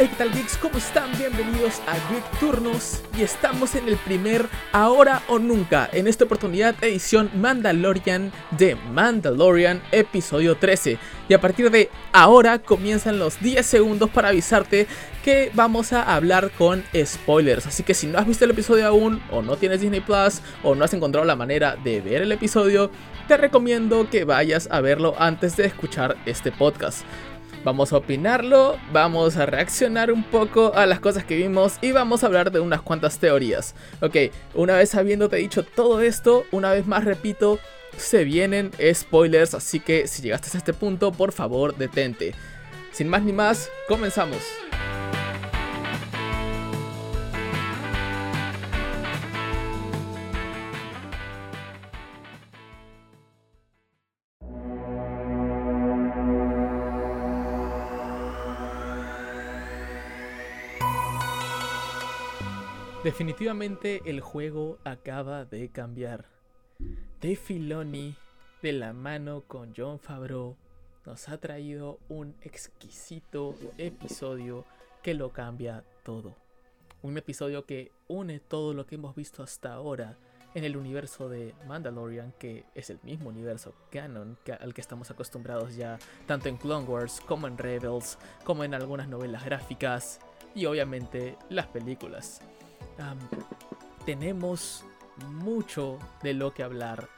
Hey, ¿qué tal geeks? ¿Cómo están? Bienvenidos a Geek Turnos y estamos en el primer Ahora o Nunca, en esta oportunidad edición Mandalorian de Mandalorian episodio 13. Y a partir de ahora comienzan los 10 segundos para avisarte que vamos a hablar con spoilers. Así que si no has visto el episodio aún, o no tienes Disney Plus, o no has encontrado la manera de ver el episodio, te recomiendo que vayas a verlo antes de escuchar este podcast. Vamos a opinarlo, vamos a reaccionar un poco a las cosas que vimos y vamos a hablar de unas cuantas teorías. Ok, una vez habiéndote dicho todo esto, una vez más repito, se vienen spoilers, así que si llegaste a este punto, por favor, detente. Sin más ni más, comenzamos. Definitivamente el juego acaba de cambiar. Dave Filoni, de la mano con John Favreau, nos ha traído un exquisito episodio que lo cambia todo. Un episodio que une todo lo que hemos visto hasta ahora en el universo de Mandalorian, que es el mismo universo canon al que estamos acostumbrados ya, tanto en Clone Wars como en Rebels, como en algunas novelas gráficas y obviamente las películas tenemos mucho de lo que hablar.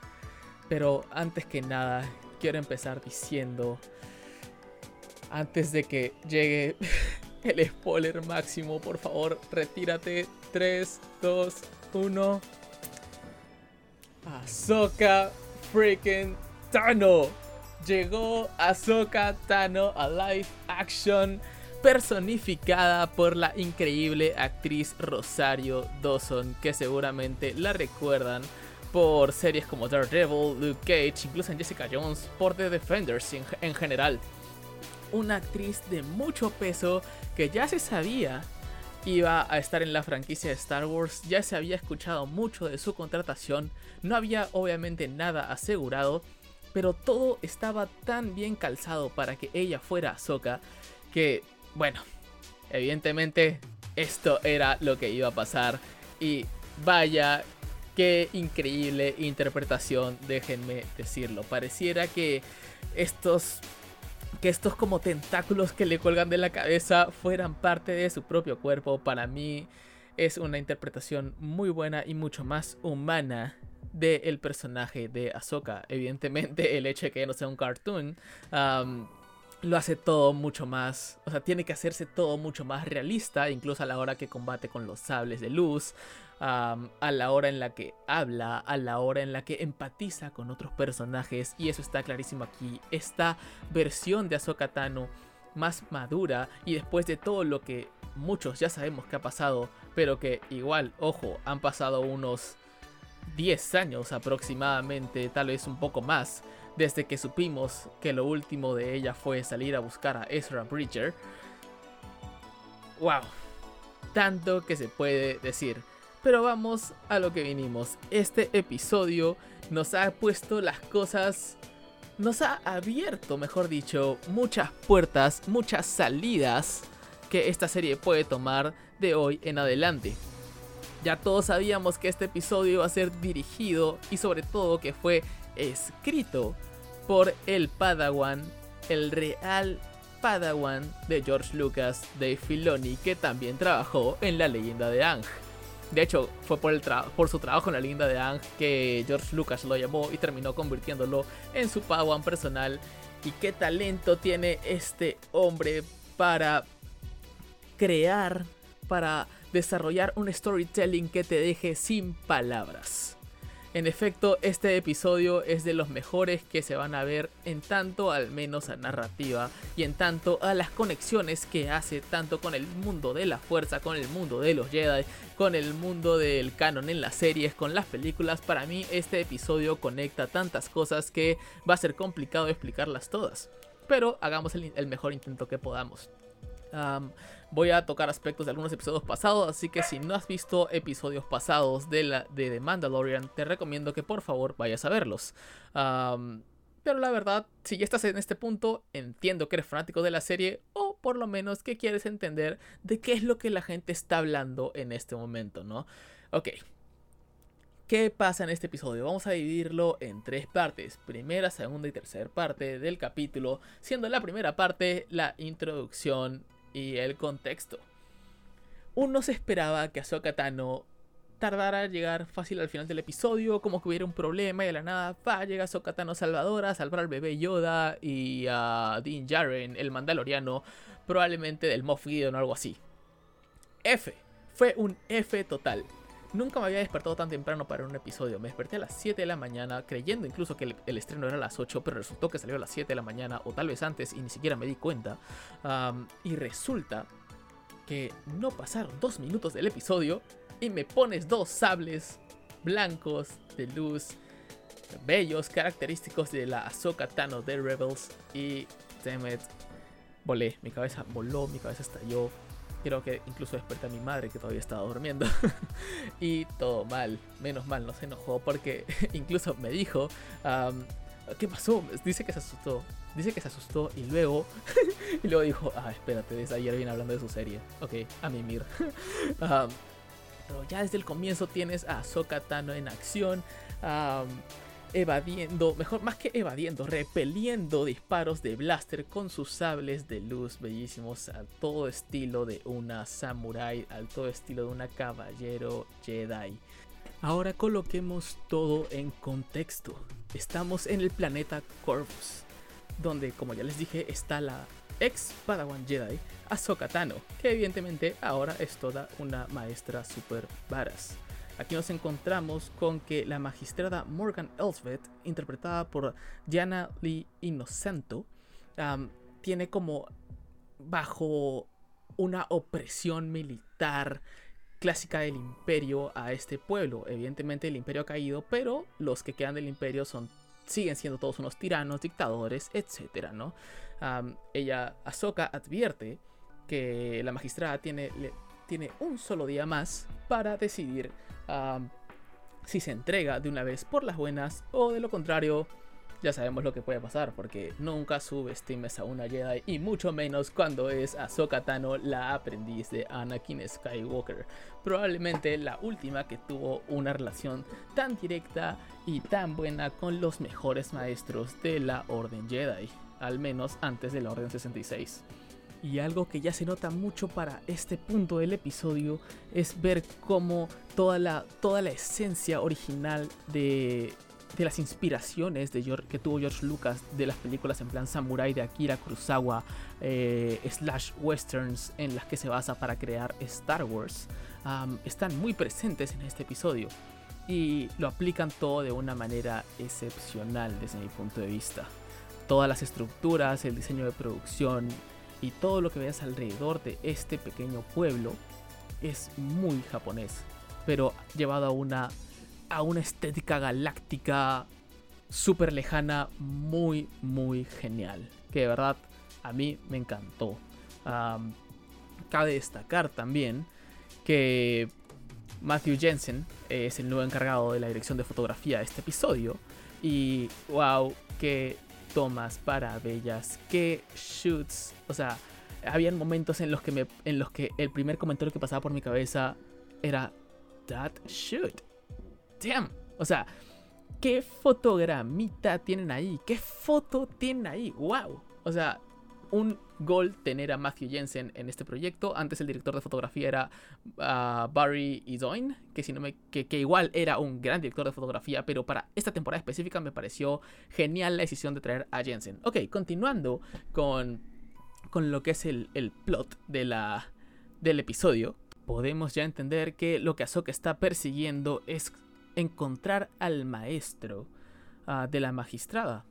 Pero antes que nada, quiero empezar diciendo, antes de que llegue el spoiler máximo, por favor, retírate. 3, 2, 1. Ahsoka freaking Tano. Llegó Ahsoka Tano a live action personificada por la increíble actriz Rosario Dawson, que seguramente la recuerdan por series como Daredevil, Luke Cage, incluso en Jessica Jones, por The Defenders en, general. Una actriz de mucho peso que ya se sabía iba a estar en la franquicia de Star Wars, ya se había escuchado mucho de su contratación, no había obviamente nada asegurado, pero todo estaba tan bien calzado para que ella fuera Ahsoka que bueno, evidentemente esto era lo que iba a pasar y vaya qué increíble interpretación, déjenme decirlo. Pareciera que estos que estos como tentáculos que le cuelgan de la cabeza fueran parte de su propio cuerpo, para mí es una interpretación muy buena y mucho más humana del personaje de Ahsoka. Evidentemente el hecho de que no sea un cartoon lo hace todo mucho más, o sea, tiene que hacerse todo mucho más realista, incluso a la hora que combate con los sables de luz, a la hora en la que habla, a la hora en la que empatiza con otros personajes, y eso está clarísimo aquí. Esta versión de Ahsoka Tano más madura y después de todo lo que muchos ya sabemos que ha pasado, pero que igual, ojo, han pasado unos 10 años aproximadamente, tal vez un poco más desde que supimos que lo último de ella fue salir a buscar a Ezra Bridger. ¡Wow! Tanto que se puede decir. Pero vamos a lo que vinimos. Este episodio nos ha puesto las cosas... Nos ha abierto, mejor dicho, muchas puertas, muchas salidas que esta serie puede tomar de hoy en adelante. Ya todos sabíamos que este episodio iba a ser dirigido y sobre todo que fue escrito por el Padawan, el real Padawan de George Lucas, de Filoni, que también trabajó en La leyenda de Ang. De hecho, fue por, su trabajo en La leyenda de Ang que George Lucas lo llamó y terminó convirtiéndolo en su Padawan personal. Y qué talento tiene este hombre para crear, para desarrollar un storytelling que te deje sin palabras. En efecto, este episodio es de los mejores que se van a ver en tanto al menos a narrativa y en tanto a las conexiones que hace tanto con el mundo de la fuerza, con el mundo de los Jedi, con el mundo del canon en las series, con las películas. Para mí este episodio conecta tantas cosas que va a ser complicado explicarlas todas. Pero hagamos el, mejor intento que podamos voy a tocar aspectos de algunos episodios pasados, así que si no has visto episodios pasados de, la, de The Mandalorian, te recomiendo que por favor vayas a verlos. pero la verdad, si ya estás en este punto, entiendo que eres fanático de la serie o por lo menos que quieres entender de qué es lo que la gente está hablando en este momento, ¿no? Ok. ¿Qué pasa en este episodio? Vamos a dividirlo en tres partes, primera, segunda y tercera parte del capítulo, siendo la primera parte la introducción y el contexto. Uno se esperaba que Ahsoka Tano tardara a llegar fácil al final del episodio, como que hubiera un problema y de la nada va, llega Ahsoka Tano salvadora a salvar al bebé Yoda y a Dean Jaren, el mandaloriano, probablemente del Moff Gideon o algo así. F, fue un F total. Nunca me había despertado tan temprano para un episodio. Me desperté a las 7 de la mañana, creyendo incluso que el, estreno era a las 8, pero resultó que salió a las 7 de la mañana, o tal vez antes, y ni siquiera me di cuenta. y resulta que no pasaron dos minutos del episodio y me pones dos sables blancos de luz, bellos, característicos de la Ahsoka Tano de Rebels. Y, damn it, volé, mi cabeza voló, mi cabeza estalló Creo que incluso desperté a mi madre que todavía estaba durmiendo. y todo mal. Menos mal, no se enojó porque incluso me dijo, ¿qué pasó? Dice que se asustó. Dice que se asustó y luego, y luego dijo, ah, espérate, desde ayer viene hablando de su serie. Ok, a mimir. pero ya desde el comienzo tienes a Ahsoka Tano en acción evadiendo, mejor más que evadiendo, repeliendo disparos de blaster con sus sables de luz bellísimos al todo estilo de una samurai, al todo estilo de una caballero Jedi. Ahora coloquemos todo en contexto. Estamos en el planeta Corvus, donde como ya les dije está la ex Padawan Jedi Ahsoka Tano, que evidentemente ahora es toda una maestra super varas. Aquí nos encontramos con que la magistrada Morgan Elsbeth, interpretada por Diana Lee Innocento, tiene como bajo una opresión militar clásica del imperio a este pueblo. Evidentemente el imperio ha caído, pero los que quedan del imperio son siguen siendo todos unos tiranos, dictadores, etc. ¿no? ella, Ahsoka, advierte que la magistrada tiene, tiene un solo día más para decidir si se entrega de una vez por las buenas o de lo contrario ya sabemos lo que puede pasar porque nunca subestimes a una Jedi y mucho menos cuando es Ahsoka Tano la aprendiz de Anakin Skywalker. Probablemente la última que tuvo una relación tan directa y tan buena con los mejores maestros de la Orden Jedi, al menos antes de la Orden 66. Y algo que ya se nota mucho para este punto del episodio es ver cómo toda la, toda la esencia original de, de las inspiraciones de que tuvo George Lucas de las películas en plan samurai de Akira Kurosawa, eh, slash westerns en las que se basa para crear Star Wars, están muy presentes en este episodio. Y lo aplican todo de una manera excepcional desde mi punto de vista. Todas las estructuras, el diseño de producción, y todo lo que veas alrededor de este pequeño pueblo es muy japonés, pero llevado a una, a una estética galáctica súper lejana, muy, muy genial. Que de verdad a mí me encantó. cabe destacar también que Matthew Jensen es el nuevo encargado de la dirección de fotografía de este episodio. Y wow, que tomas para bellas, qué shoots. O sea, habían momentos en los que me, en los que el primer comentario que pasaba por mi cabeza era that shoot. Damn. O sea, qué fotogramita tienen ahí, qué foto tienen ahí. Wow. O sea, un gol tener a Matthew Jensen en este proyecto. Antes el director de fotografía era ah, Barry Idoin, que, que, igual era un gran director de fotografía, pero para esta temporada específica me pareció genial la decisión de traer a Jensen. Ok, continuando con, con lo que es el, plot de la, del episodio, podemos ya entender que lo que Ahsoka está persiguiendo es encontrar al maestro ah, de la magistrada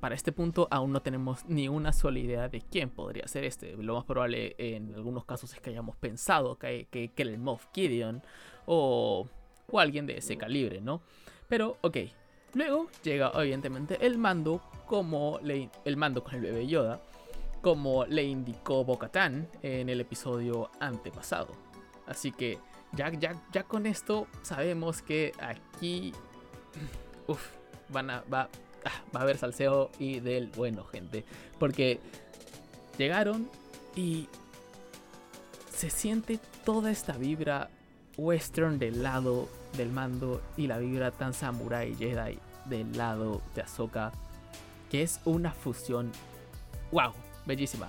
para este punto aún no tenemos ni una sola idea de quién podría ser este. Lo más probable en algunos casos es que hayamos pensado que, que, el Moff Gideon o, o alguien de ese calibre, ¿no? Pero, ok. Luego llega evidentemente el mando como le, el mando con el bebé Yoda, como le indicó Bo-Katan en el episodio antepasado. Así que ya, ya, ya con esto sabemos que aquí uf, van a, va, Ah, va a haber salseo y del bueno, gente. Porque llegaron, Y se siente toda esta vibra western del lado del mando y la vibra tan samurai Jedi del lado de Ahsoka, que es una fusión, wow, bellísima.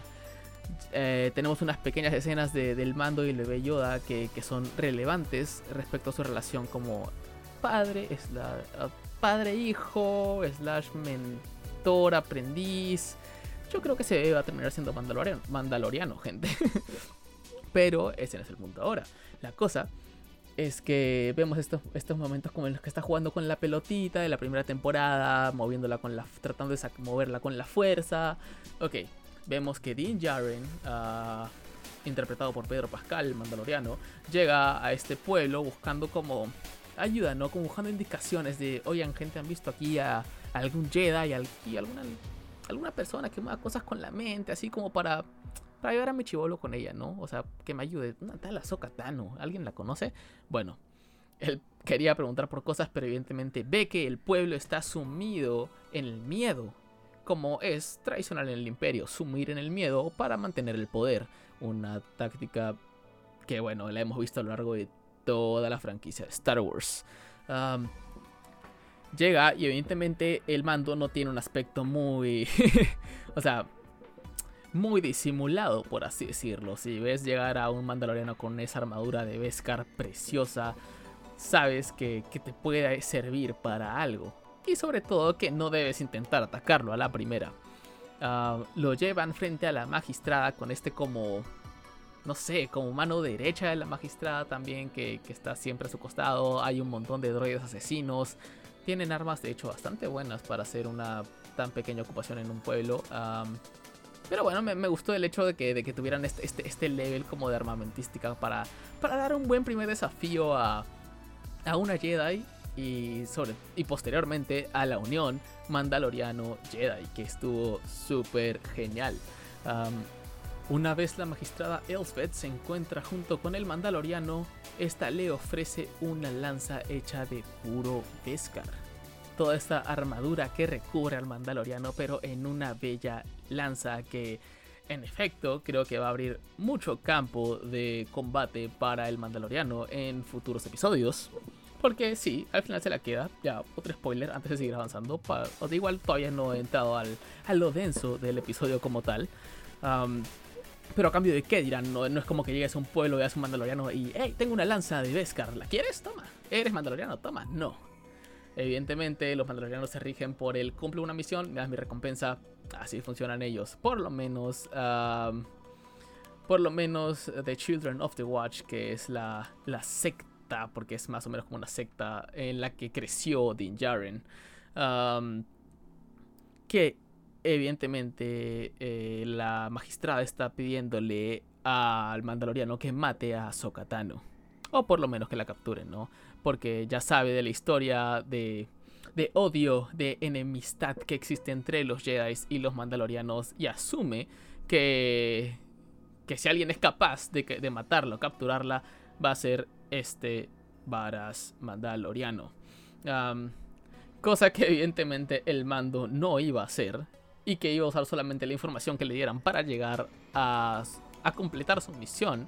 Eh, tenemos unas pequeñas escenas del mando y el bebé Yoda que, son relevantes respecto a su relación como padre, es la padre hijo, slash mentor, aprendiz. Yo creo que se va a terminar siendo mandaloriano, mandaloriano gente. Pero ese no es el punto ahora. La cosa es que vemos estos, estos momentos como en los que está jugando con la pelotita de la primera temporada, moviéndola con la, tratando de moverla con la fuerza. Ok, vemos que Dean Jaren, ah, interpretado por Pedro Pascal, mandaloriano, llega a este pueblo buscando como ayuda, ¿no? Como buscando indicaciones de, oigan, gente, han visto aquí a, algún Jedi y alguna, alguna persona que mueva cosas con la mente, así como para para ayudar a mi chivolo con ella, ¿no? O sea, que me ayude. Una tal Ahsoka Tano, ¿alguien la conoce? Bueno, él quería preguntar por cosas, pero evidentemente ve que el pueblo está sumido en el miedo, como es tradicional en el imperio, sumir en el miedo para mantener el poder. Una táctica que, bueno, la hemos visto a lo largo de toda la franquicia de Star Wars. llega y evidentemente el mando no tiene un aspecto muy... o sea, muy disimulado, por así decirlo. Si ves llegar a un mandaloriano con esa armadura de Beskar preciosa, sabes que, te puede servir para algo. Y sobre todo que no debes intentar atacarlo a la primera. Ah, lo llevan frente a la magistrada con este como, no sé, como mano derecha de la magistrada también, que, está siempre a su costado. Hay un montón de droides asesinos. Tienen armas de hecho bastante buenas para hacer una tan pequeña ocupación en un pueblo. Pero bueno, me, gustó el hecho de que, de que tuvieran este, este, este, level como de armamentística para, para dar un buen primer desafío a, a una Jedi y, y posteriormente a la unión Mandaloriano-Jedi, que estuvo súper genial. Una vez la magistrada Elsbeth se encuentra junto con el Mandaloriano, esta le ofrece una lanza hecha de puro Beskar toda esta armadura que recubre al Mandaloriano, pero en una bella lanza que en efecto creo que va a abrir mucho campo de combate para el Mandaloriano en futuros episodios. Porque sí, al final se la queda. Ya, otro spoiler antes de seguir avanzando. o de igual todavía no he entrado al, a lo denso del episodio como tal. Pero a cambio de qué dirán, no, no, es como que llegues a un pueblo, veas un mandaloriano y, hey, tengo una lanza de Beskar, ¿la quieres? Toma. ¿Eres mandaloriano? Toma. No. Evidentemente, los mandalorianos se rigen por el cumple una misión, me das mi recompensa. Así funcionan ellos. Por lo menos. por lo menos The Children of the Watch, que es la, la, secta, porque es más o menos como una secta en la que creció Din Djarin. que evidentemente eh, la magistrada está pidiéndole al mandaloriano que mate a Sokatano. O por lo menos que la capturen, ¿no? porque ya sabe de la historia de, de odio, de enemistad que existe entre los Jedi y los Mandalorianos y asume que, que si alguien es capaz de, de matarlo, capturarla, va a ser este Varas Mandaloriano. cosa que evidentemente el mando no iba a hacer y que iba a usar solamente la información que le dieran para llegar a, a completar su misión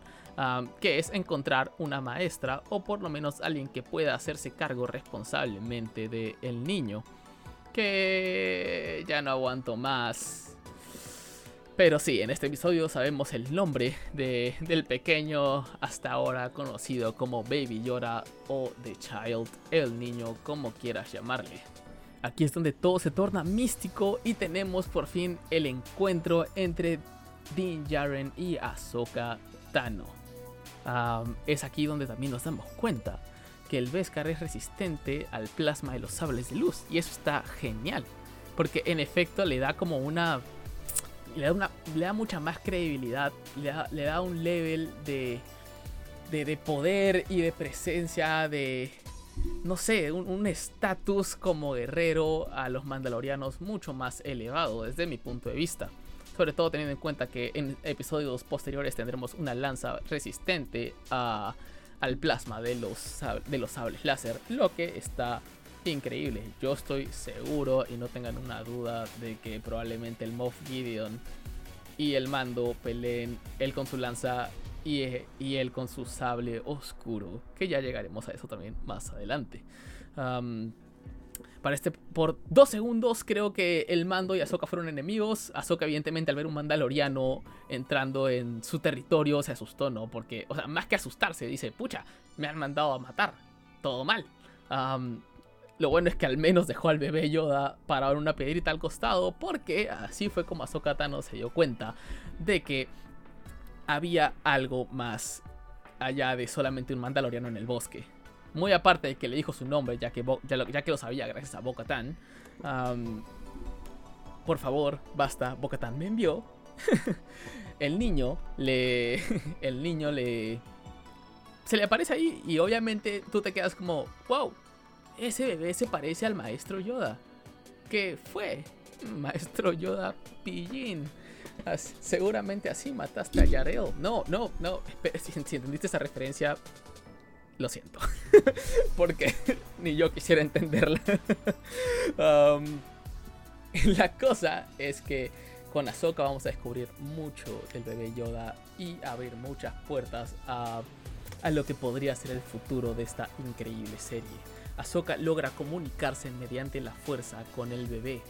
que es encontrar una maestra o por lo menos alguien que pueda hacerse cargo responsablemente del el niño. Que ya no aguanto más. Pero sí, en este episodio sabemos el nombre de, del pequeño hasta ahora conocido como Baby Yoda o The Child, el niño, como quieras llamarle. Aquí es donde todo se torna místico y tenemos por fin el encuentro entre Din Jaren y Ahsoka Tano es aquí donde también nos damos cuenta que el Beskar es resistente al plasma de los sables de luz. Y eso está genial. Porque en efecto le da como una. Le da, una, le da mucha más credibilidad. Le da, un level de, de, poder y de presencia. De. No sé, un estatus como guerrero a los mandalorianos mucho más elevado desde mi punto de vista. Sobre todo teniendo en cuenta que en episodios posteriores tendremos una lanza resistente al plasma de los, de los sables láser. Lo que está increíble. Yo estoy seguro y no tengan una duda de que probablemente el Moff Gideon y el mando peleen él con su lanza y, y él con su sable oscuro, que ya llegaremos a eso también más adelante. para este, por dos segundos creo que el mando y Ahsoka fueron enemigos. Ahsoka evidentemente al ver un mandaloriano entrando en su territorio se asustó, ¿no? Porque, o sea, más que asustarse, dice, pucha, me han mandado a matar. Todo mal. lo bueno es que al menos dejó al bebé Yoda para una piedrita al costado, porque así fue como Ahsoka Tano se dio cuenta de que había algo más allá de solamente un mandaloriano en el bosque. Muy aparte de que le dijo su nombre, ya que, ya lo, ya que lo sabía gracias a Bo-Katan. por favor, basta, Bo-Katan me envió. el niño le. El niño le. Se le aparece ahí y obviamente tú te quedas como, wow, ese bebé se parece al maestro Yoda. ¿Qué fue? Maestro Yoda Pillín seguramente así mataste a Yarel. No, no, no. Si, entendiste esa referencia, lo siento. Porque ni yo quisiera entenderla. Um, la cosa es que con Ahsoka vamos a descubrir mucho del bebé Yoda y abrir muchas puertas a, a lo que podría ser el futuro de esta increíble serie. Ahsoka logra comunicarse mediante la fuerza con el bebé.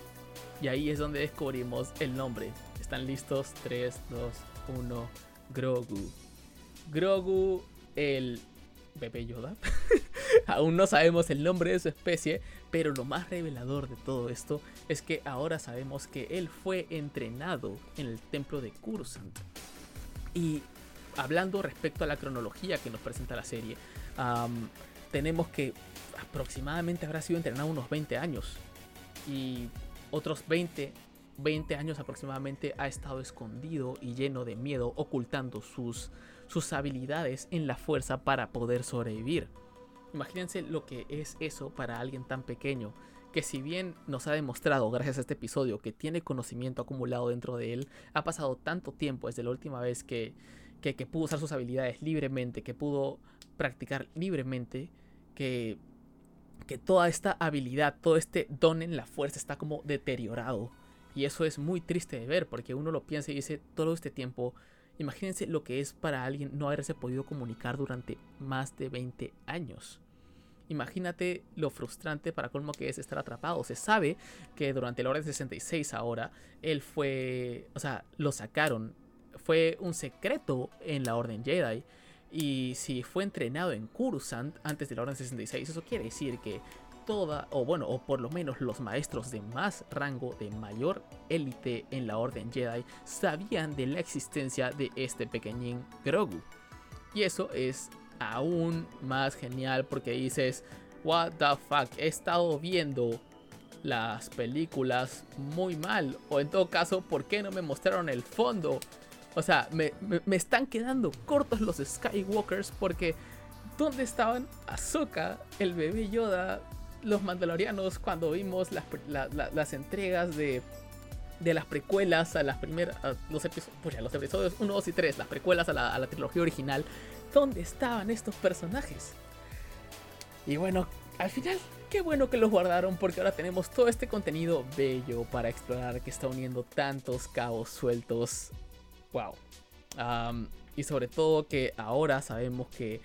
Y ahí es donde descubrimos el nombre ¿Están listos? 3, 2, 1. Grogu. Grogu, el bebé Yoda. Aún no sabemos el nombre de su especie, pero lo más revelador de todo esto es que ahora sabemos que él fue entrenado en el templo de Kursant. Y hablando respecto a la cronología que nos presenta la serie, tenemos que aproximadamente habrá sido entrenado unos 20 años. Y otros 20 20 años aproximadamente ha estado escondido y lleno de miedo, ocultando sus, sus habilidades en la fuerza para poder sobrevivir. Imagínense lo que es eso para alguien tan pequeño, que si bien nos ha demostrado gracias a este episodio que tiene conocimiento acumulado dentro de él, ha pasado tanto tiempo desde la última vez que, que, que pudo usar sus habilidades libremente, que pudo practicar libremente, que, que toda esta habilidad, todo este don en la fuerza está como deteriorado y eso es muy triste de ver porque uno lo piensa y dice todo este tiempo, imagínense lo que es para alguien no haberse podido comunicar durante más de 20 años. Imagínate lo frustrante para colmo que es estar atrapado. Se sabe que durante la Orden 66 ahora, él fue, o sea, lo sacaron. Fue un secreto en la Orden Jedi. Y si fue entrenado en Coruscant antes de la Orden 66, eso quiere decir que toda, o bueno, o por lo menos los maestros de más rango, de mayor élite en la Orden Jedi, sabían de la existencia de este pequeñín Grogu. Y eso es aún más genial porque dices, what the fuck, he estado viendo las películas muy mal. O en todo caso, ¿por qué no me mostraron el fondo? O sea, me, me están quedando cortos los Skywalkers porque ¿dónde estaban Ahsoka, el bebé Yoda, los mandalorianos cuando vimos las, entregas de, de las precuelas a las primeras, los, episodios, los episodios 1, 2 y 3, las precuelas a la, trilogía original, ¿dónde estaban estos personajes? Y bueno, al final, qué bueno que los guardaron porque ahora tenemos todo este contenido bello para explorar que está uniendo tantos cabos sueltos. ¡Wow! y sobre todo que ahora sabemos que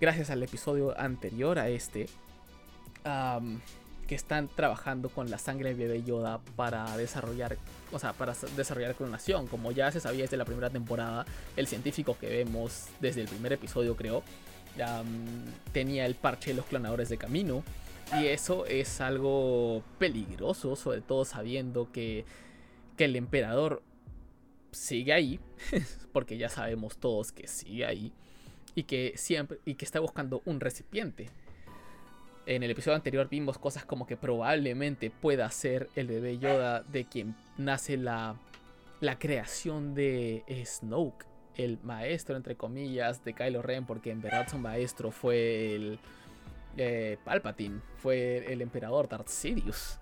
gracias al episodio anterior a este, que están trabajando con la sangre de bebé Yoda para desarrollar, o sea, para desarrollar clonación. Como ya se sabía desde la primera temporada, el científico que vemos desde el primer episodio, creo, tenía el parche de los clonadores de camino. Y eso es algo peligroso, sobre todo sabiendo que, que el emperador sigue ahí, porque ya sabemos todos que sigue ahí, y que siempre, y que está buscando un recipiente en el episodio anterior vimos cosas como que probablemente pueda ser el bebé Yoda de quien nace la, la creación de Snoke, el maestro, entre comillas, de Kylo Ren, porque en verdad su maestro fue el eh, Palpatine, fue el emperador Darth Sidious.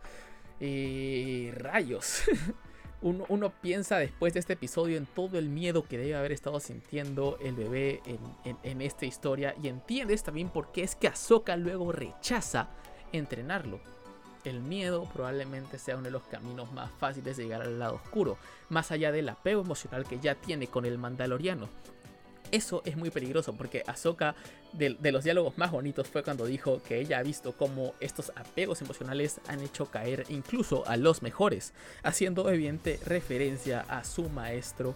Y rayos. uno, piensa después de este episodio en todo el miedo que debe haber estado sintiendo el bebé en, esta historia y entiendes también por qué es que Ahsoka luego rechaza entrenarlo. el miedo probablemente sea uno de los caminos más fáciles de llegar al lado oscuro, más allá del apego emocional que ya tiene con el mandaloriano. Eso es muy peligroso porque Ahsoka de, los diálogos más bonitos fue cuando dijo que ella ha visto cómo estos apegos emocionales han hecho caer incluso a los mejores, haciendo evidente referencia a su maestro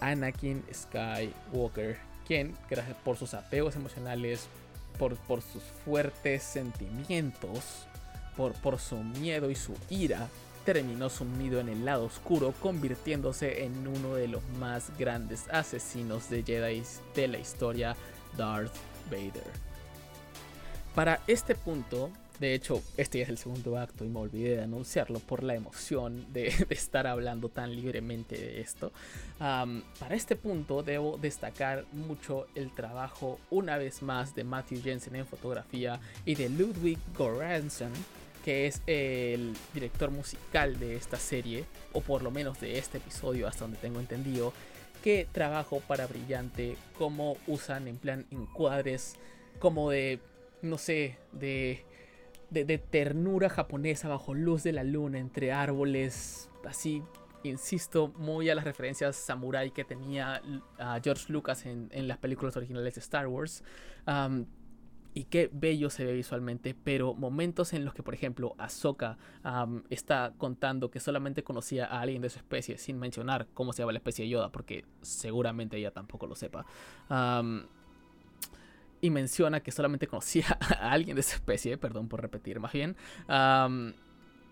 Anakin Skywalker, quien gracias por sus apegos emocionales, por, por sus fuertes sentimientos, por, por su miedo y su ira, terminó sumido en el lado oscuro, convirtiéndose en uno de los más grandes asesinos de Jedi de la historia, Darth Vader. Para este punto, de hecho, este es el segundo acto y me olvidé de anunciarlo por la emoción de, estar hablando tan libremente de esto. para este punto debo destacar mucho el trabajo una vez más de Matthew Jensen en fotografía y de Ludwig Göransson que es el director musical de esta serie, o por lo menos de este episodio hasta donde tengo entendido, que trabajo para Brillante, cómo usan en plan encuadres como de, no sé, de, de, ternura japonesa bajo luz de la luna entre árboles, así insisto, muy a las referencias samurai que tenía George Lucas en, las películas originales de Star Wars y qué bello se ve visualmente, pero momentos en los que, por ejemplo, Ahsoka está contando que solamente conocía a alguien de su especie, sin mencionar cómo se llama la especie de Yoda, porque seguramente ella tampoco lo sepa. y menciona que solamente conocía a alguien de su especie, perdón por repetir más bien,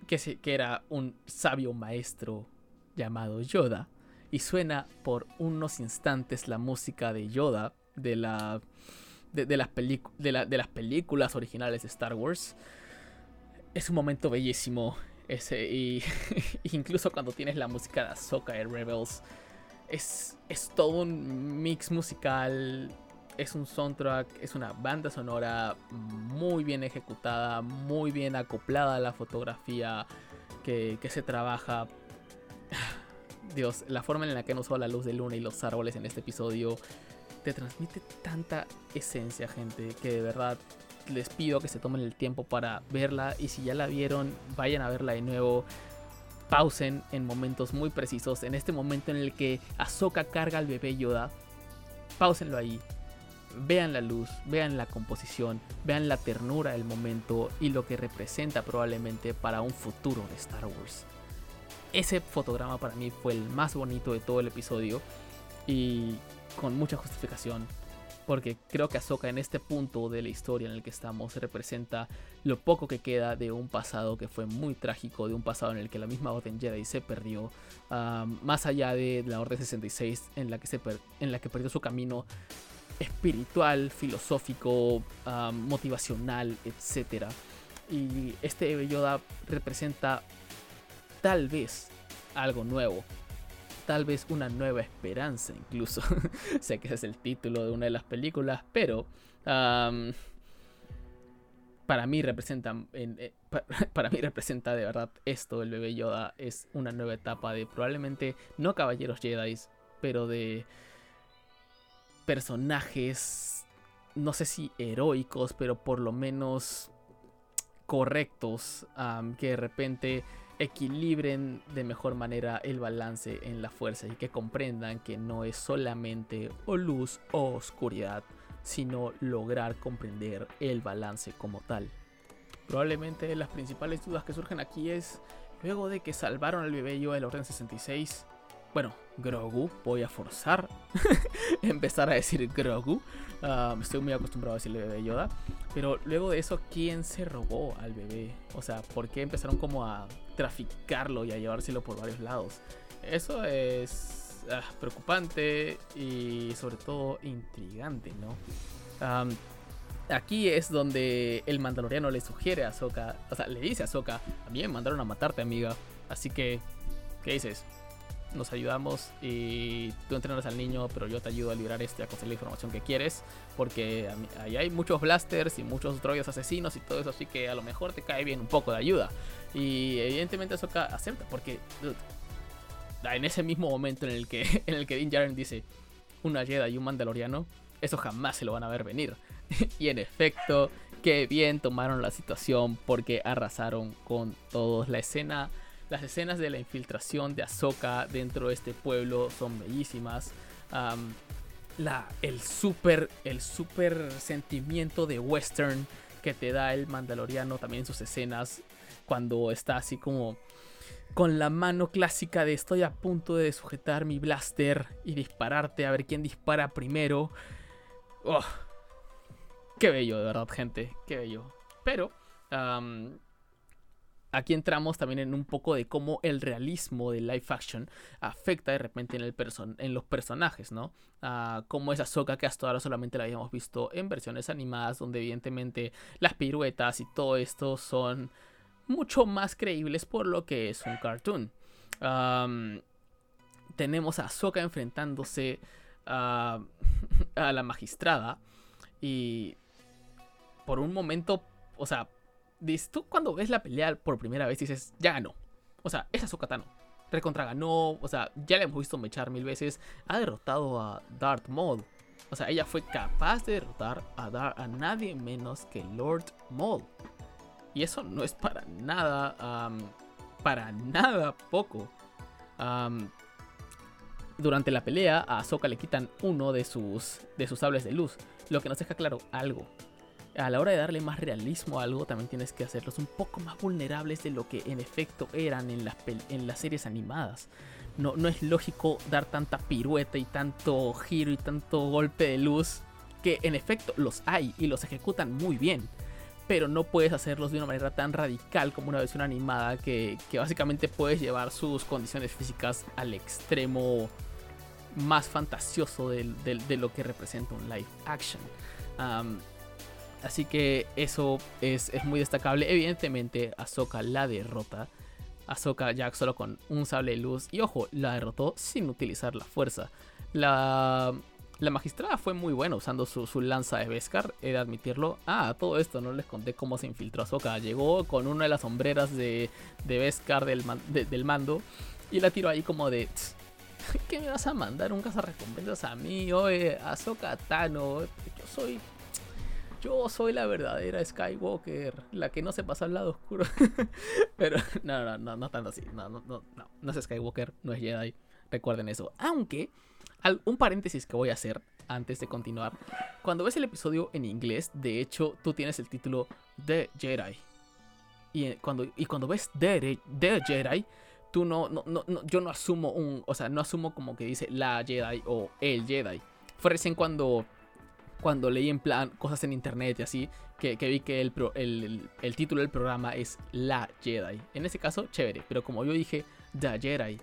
que, que era un sabio maestro llamado Yoda. Y suena por unos instantes la música de Yoda de la de, las de, las películas originales de Star Wars. Es un momento bellísimo. Ese, y incluso cuando tienes la música de Ahsoka de Rebels, es, es todo un mix musical. Es un soundtrack, es una banda sonora muy bien ejecutada, muy bien acoplada a la fotografía que, que se trabaja. Dios, la forma en la que han usado la luz de luna y los árboles en este episodio te transmite tanta esencia, gente, que de verdad les pido que se tomen el tiempo para verla y si ya la vieron, vayan a verla de nuevo. Pausen en momentos muy precisos, en este momento en el que Ahsoka carga al bebé Yoda, pausenlo ahí. Vean la luz, vean la composición, vean la ternura del momento y lo que representa probablemente para un futuro de Star Wars. Ese fotograma para mí fue el más bonito de todo el episodio y con mucha justificación. Porque creo que Ahsoka en este punto de la historia en el que estamos representa lo poco que queda de un pasado que fue muy trágico, de un pasado en el que la misma Orden Jedi se perdió, más allá de la Orden 66 en la que, se perdió su camino espiritual, filosófico, motivacional, etc. Y este Yoda representa tal vez algo nuevo, tal vez una nueva esperanza incluso. sé que ese es el título de una de las películas, pero para mí representa eh, para, mí representa de verdad esto el bebé Yoda es una nueva etapa de probablemente no caballeros Jedi, pero de personajes no sé si heroicos, pero por lo menos correctos que de repente equilibren de mejor manera el balance en la fuerza y que comprendan que no es solamente o luz o oscuridad, sino lograr comprender el balance como tal. Probablemente las principales dudas que surgen aquí es, luego de que salvaron al bebé yo del Orden 66, bueno, Grogu, voy a forzar empezar a decir Grogu. Ah, estoy muy acostumbrado a decirle bebé Yoda. Pero luego de eso, ¿quién se robó al bebé? O sea, ¿por qué empezaron como a traficarlo y a llevárselo por varios lados? Eso es ah, preocupante y sobre todo intrigante, ¿no? aquí es donde el mandaloriano le sugiere a Ahsoka, o sea, le dice a Ahsoka, a mí me mandaron a matarte, amiga. Así que, ¿qué dices? Nos ayudamos y tú entrenas al niño, pero yo te ayudo a liberar este, a conseguir la información que quieres, porque ahí hay muchos blasters y muchos droides asesinos y todo eso, así que a lo mejor te cae bien un poco de ayuda. Y evidentemente Ahsoka acepta, porque en ese mismo momento en el que, en el que Din Djarin dice una Jedi y un Mandaloriano, eso jamás se lo van a ver venir. y en efecto, qué bien tomaron la situación porque arrasaron con todos. La escena, las escenas de la infiltración de Ahsoka dentro de este pueblo son bellísimas. el super, el super sentimiento de western que te da el Mandaloriano también en sus escenas cuando está así como con la mano clásica de estoy a punto de sujetar mi blaster y dispararte a ver quién dispara primero. Oh, qué bello, de verdad, gente, qué bello. Pero aquí entramos también en un poco de cómo el realismo de live action afecta de repente en, el en los personajes, ¿no? Uh, como esa soca que hasta ahora solamente la habíamos visto en versiones animadas, donde evidentemente las piruetas y todo esto son mucho más creíbles por lo que es un cartoon. tenemos a Soka enfrentándose a, a, la magistrada y por un momento, o sea, tú cuando ves la pelea por primera vez dices, ya ganó. O sea, esa Ahsoka Tano. Recontra ganó, o sea, ya la hemos visto mechar mil veces. Ha derrotado a Darth Maul. O sea, ella fue capaz de derrotar a, Dar a nadie menos que Lord Maul. Y eso no es para nada, para nada poco. durante la pelea, a Ahsoka le quitan uno de sus, de sus sables de luz, lo que nos deja claro algo. A la hora de darle más realismo a algo, también tienes que hacerlos un poco más vulnerables de lo que en efecto eran en las, en las series animadas. No, no es lógico dar tanta pirueta y tanto giro y tanto golpe de luz, que en efecto los hay y los ejecutan muy bien pero no puedes hacerlos de una manera tan radical como una versión animada que, básicamente puedes llevar sus condiciones físicas al extremo más fantasioso de, lo que representa un live action. Así que eso es, muy destacable. Evidentemente, Ahsoka la derrota. Ahsoka Jack solo con un sable de luz. Y ojo, la derrotó sin utilizar la fuerza. La, la magistrada fue muy buena usando su, lanza de Beskar, he de admitirlo. Ah, todo esto no les conté cómo se infiltró Ahsoka. Llegó con una de las sombreras de, de Beskar del, del mando y la tiró ahí como de... ¿Qué me vas a mandar un cazarrecompensas a mí? Oye, Ahsoka Tano, yo soy yo soy la verdadera Skywalker, la que no se pasa al lado oscuro. Pero no, no, no, no tanto así. No, no, no, no, no es Skywalker, no es Jedi. Recuerden eso. Aunque un paréntesis que voy a hacer antes de continuar. Cuando ves el episodio en inglés, de hecho, tú tienes el título The Jedi. Y eh, cuando, y cuando ves The, Jedi, tú no, no, no, yo no asumo un, o sea, no asumo como que dice la Jedi o el Jedi. Fue recién cuando, cuando leí en plan cosas en internet y así, que, vi que el, el, el, título del programa es La Jedi. En ese caso, chévere, pero como yo dije, The Jedi,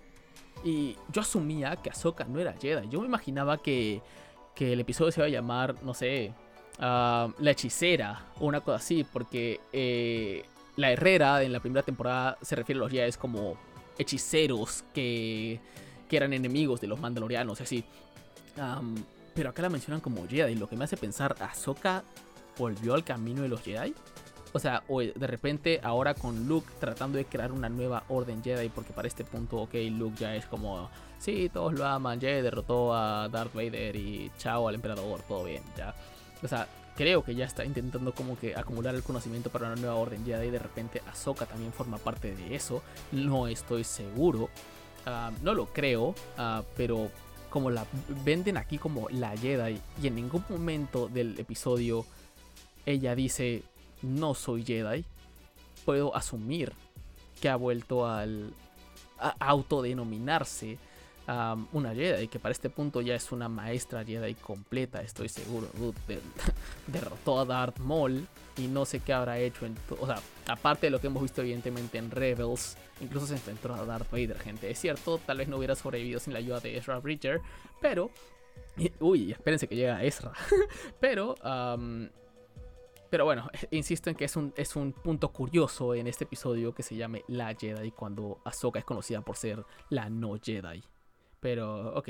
y yo asumía que Ahsoka no era Jedi. Yo me imaginaba que, que el episodio se iba a llamar, no sé, ah, La Hechicera o una cosa así, porque eh, la Herrera en la primera temporada se refiere a los Jedi como hechiceros que, que eran enemigos de los Mandalorianos, así. Pero acá la mencionan como Jedi, lo que me hace pensar, ¿Ahsoka volvió al camino de los Jedi? O sea, de repente ahora con Luke tratando de crear una nueva orden Jedi, porque para este punto, ok, Luke ya es como, sí, todos lo aman, Jedi derrotó a Darth Vader y chao al emperador, todo bien, ya. O sea, creo que ya está intentando como que acumular el conocimiento para una nueva orden Jedi y de repente Ahsoka también forma parte de eso. No estoy seguro, ah, no lo creo, ah, pero como la venden aquí como la Jedi y en ningún momento del episodio ella dice no soy Jedi, puedo asumir que ha vuelto al a autodenominarse una Jedi, que para este punto ya es una maestra Jedi completa, estoy seguro. derrotó a Darth Maul y no sé qué habrá hecho. En o sea, aparte de lo que hemos visto evidentemente en Rebels, incluso se enfrentó a Darth Vader, gente. Es cierto, tal vez no hubiera sobrevivido sin la ayuda de Ezra Bridger, pero... Uy, espérense que llega Ezra. pero... Pero bueno, insisto en que es un, es un punto curioso en este episodio que se llame La Jedi cuando Ahsoka es conocida por ser la no Jedi. Pero, ok,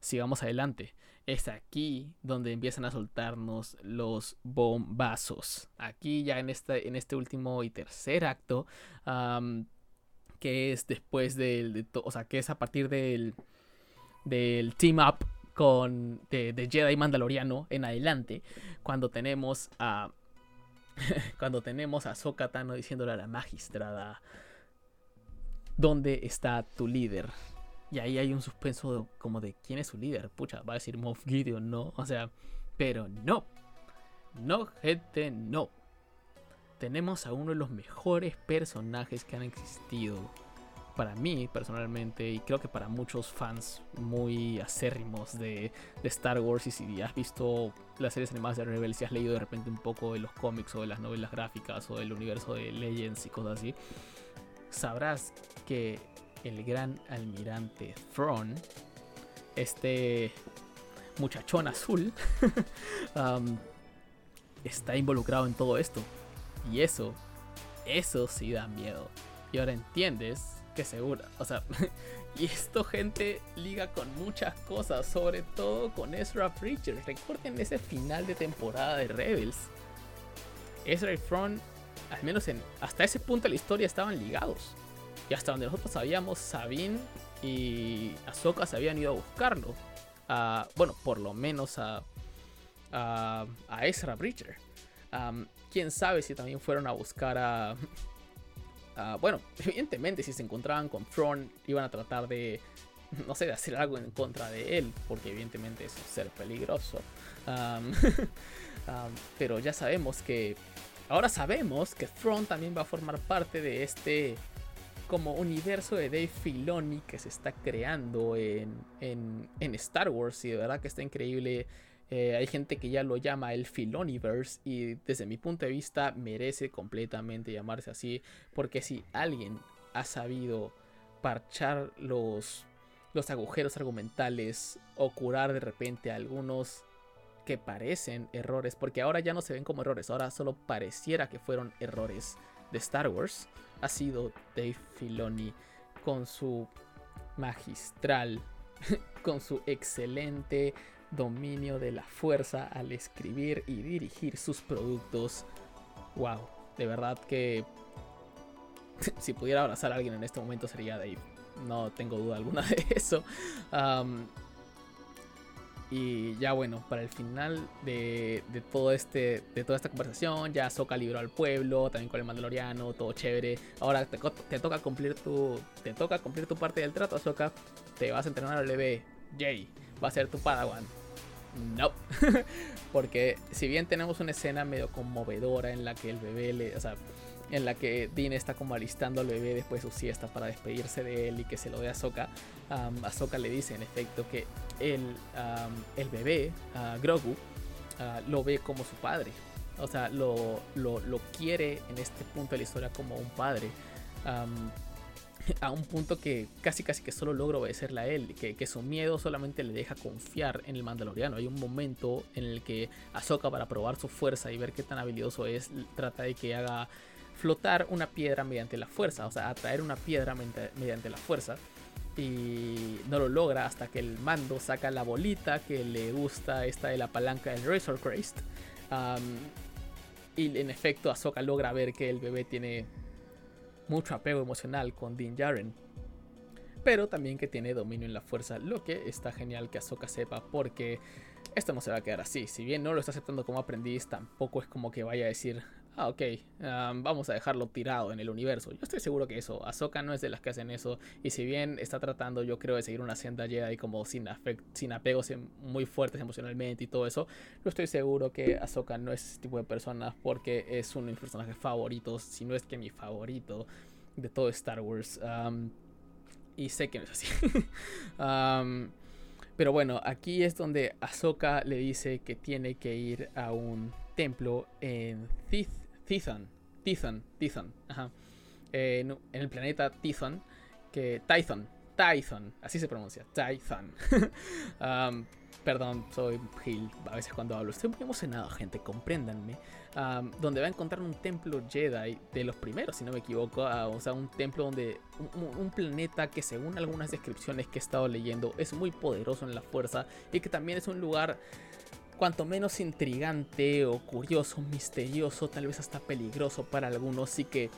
sigamos adelante. Es aquí donde empiezan a soltarnos los bombazos. Aquí ya en este, en este último y tercer acto, que es después del, o sea, que es a partir del, del team up con de, de Jedi Mandaloriano en adelante, cuando tenemos a cuando tenemos a Sokatano diciéndole a la magistrada, ¿dónde está tu líder? Y ahí hay un suspenso como de quién es su líder. Pucha, va a decir Moff Gideon, no. O sea, pero no. No, gente, no. Tenemos a uno de los mejores personajes que han existido. Para mí, personalmente, y creo que para muchos fans muy acérrimos de, Star Wars, y si has visto las series animadas de Rebels, si has leído de repente un poco de los cómics o de las novelas gráficas o del universo de Legends y cosas así, sabrás que el gran almirante Thrawn, este muchachón azul, um, está involucrado en todo esto. Y eso, eso sí da miedo. Y ahora entiendes que seguro, o sea, y esto gente liga con muchas cosas, sobre todo con Ezra Bridger. Recuerden ese final de temporada de Rebels. Ezra y Thrawn, al menos en, hasta ese punto de la historia, estaban ligados. Y hasta donde nosotros sabíamos, Sabine y Ahsoka se habían ido a buscarlo. bueno, por lo menos a, a, Ezra Bridger. Quién sabe si también fueron a buscar a, Bueno, evidentemente, si se encontraban con Thrawn, iban a tratar de. No sé, de hacer algo en contra de él, porque evidentemente es un ser peligroso. pero ya sabemos que. Ahora sabemos que Thrawn también va a formar parte de este como universo de Dave Filoni que se está creando en, en, Star Wars y de verdad que está increíble. Eh, hay gente que ya lo llama el Filoniverse y desde mi punto de vista merece completamente llamarse así porque si alguien ha sabido parchar los, los agujeros argumentales o curar de repente algunos que parecen errores, porque ahora ya no se ven como errores, ahora solo pareciera que fueron errores de Star Wars ha sido Dave Filoni con su magistral, con su excelente dominio de la fuerza al escribir y dirigir sus productos. Wow, de verdad que si pudiera abrazar a alguien en este momento sería Dave. No tengo duda alguna de eso. Y ya bueno, para el final de, todo este, de toda esta conversación, ya Soka libró al pueblo, también con el Mandaloriano, todo chévere. Ahora te, toca cumplir tu. Te toca cumplir tu parte del trato, Soka. Te vas a entrenar al bebé. Jay, va a ser tu Padawan. No. Porque si bien tenemos una escena medio conmovedora en la que el bebé le. O sea, en la que Dean está como alistando al bebé después de su siesta para despedirse de él y que se lo dé a Ahsoka. Um, Ahsoka le dice en efecto que el, el bebé, Grogu, lo ve como su padre. O sea, lo, lo, quiere en este punto de la historia como un padre. a un punto que casi casi que solo logra obedecerle a él, que, que, su miedo solamente le deja confiar en el mandaloriano. Hay un momento en el que Ahsoka para probar su fuerza y ver qué tan habilidoso es, trata de que haga flotar una piedra mediante la fuerza, o sea, atraer una piedra mediante la fuerza. Y no lo logra hasta que el mando saca la bolita que le gusta, esta de la palanca del Razor Crest. y en efecto, Ahsoka logra ver que el bebé tiene mucho apego emocional con Din Djarin. Pero también que tiene dominio en la fuerza, lo que está genial que Ahsoka sepa porque esto no se va a quedar así. Si bien no lo está aceptando como aprendiz, tampoco es como que vaya a decir, ah, ok, vamos a dejarlo tirado en el universo. Yo estoy seguro que eso, Ahsoka no es de las que hacen eso. Y si bien está tratando, yo creo, de seguir una senda Jedi como sin, sin apegos muy fuertes emocionalmente y todo eso, yo estoy seguro que Ahsoka no es ese tipo de persona porque es uno de mis personajes favoritos, si no es que mi favorito de todo Star Wars. y sé que no es así. pero bueno, aquí es donde Ahsoka le dice que tiene que ir a un templo en Thith Tithon, Tithon, Tithon, ajá. en, el planeta Tithon, que Tython, Tython, así se pronuncia, Tython. um, perdón, soy Gil, a veces cuando hablo, estoy muy emocionado, gente, compréndanme. Um, donde va a encontrar un templo Jedi de los primeros, si no me equivoco, uh, o sea, un templo donde un, un, planeta que según algunas descripciones que he estado leyendo es muy poderoso en la fuerza y que también es un lugar cuanto menos intrigante o curioso, misterioso, tal vez hasta peligroso para algunos, y que